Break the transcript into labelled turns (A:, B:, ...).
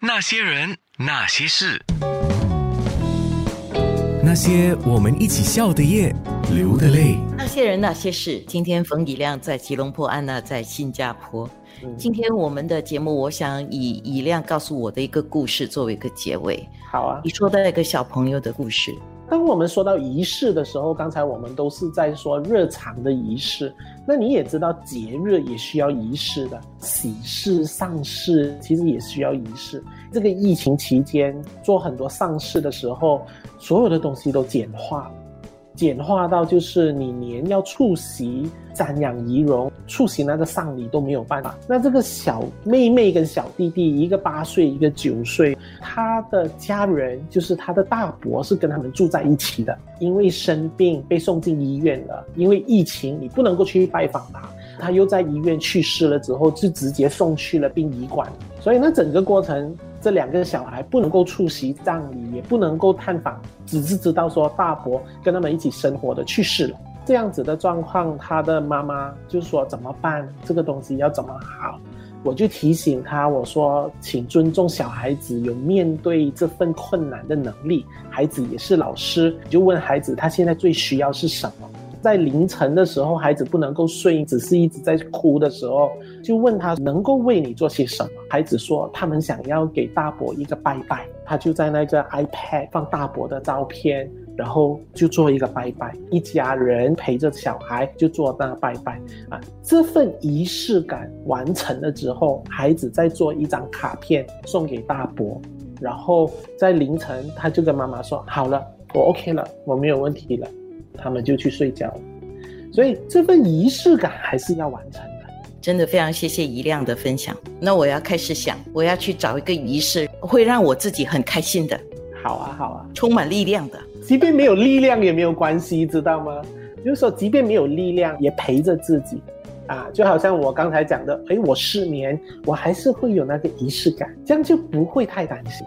A: 那些人，那些事，
B: 那些我们一起笑的夜，流的泪。
C: 那些人那些事。今天冯以亮在吉隆坡，安娜在新加坡。今天我们的节目，我想以以亮告诉我的一个故事作为一个结尾。
D: 好啊，
C: 你说的一个小朋友的故事。
D: 当我们说到仪式的时候，刚才我们都是在说日常的仪式。那你也知道，节日也需要仪式的，喜事、丧事其实也需要仪式。这个疫情期间做很多丧事的时候，所有的东西都简化了。简化到就是你连要出席瞻仰仪容、出席那个丧礼都没有办法。那这个小妹妹跟小弟弟，一个八岁，一个九岁，他的家人就是他的大伯是跟他们住在一起的。因为生病被送进医院了，因为疫情你不能够去拜访他，他又在医院去世了之后，就直接送去了殡仪馆。所以那整个过程。这两个小孩不能够出席葬礼，也不能够探访，只是知道说大伯跟他们一起生活的去世了。这样子的状况，他的妈妈就说怎么办？这个东西要怎么好？我就提醒他，我说请尊重小孩子有面对这份困难的能力。孩子也是老师，就问孩子他现在最需要是什么？在凌晨的时候，孩子不能够睡，只是一直在哭的时候，就问他能够为你做些什么。孩子说他们想要给大伯一个拜拜，他就在那个 iPad 放大伯的照片，然后就做一个拜拜。一家人陪着小孩就做那拜拜啊，这份仪式感完成了之后，孩子再做一张卡片送给大伯，然后在凌晨他就跟妈妈说：“好了，我 OK 了，我没有问题了。”他们就去睡觉，所以这份仪式感还是要完成的。
C: 真的非常谢谢宜亮的分享。那我要开始想，我要去找一个仪式，会让我自己很开心的。
D: 好啊，好啊，
C: 充满力量的。
D: 即便没有力量也没有关系，知道吗？就是说，即便没有力量，也陪着自己啊。就好像我刚才讲的，哎，我失眠，我还是会有那个仪式感，这样就不会太担心。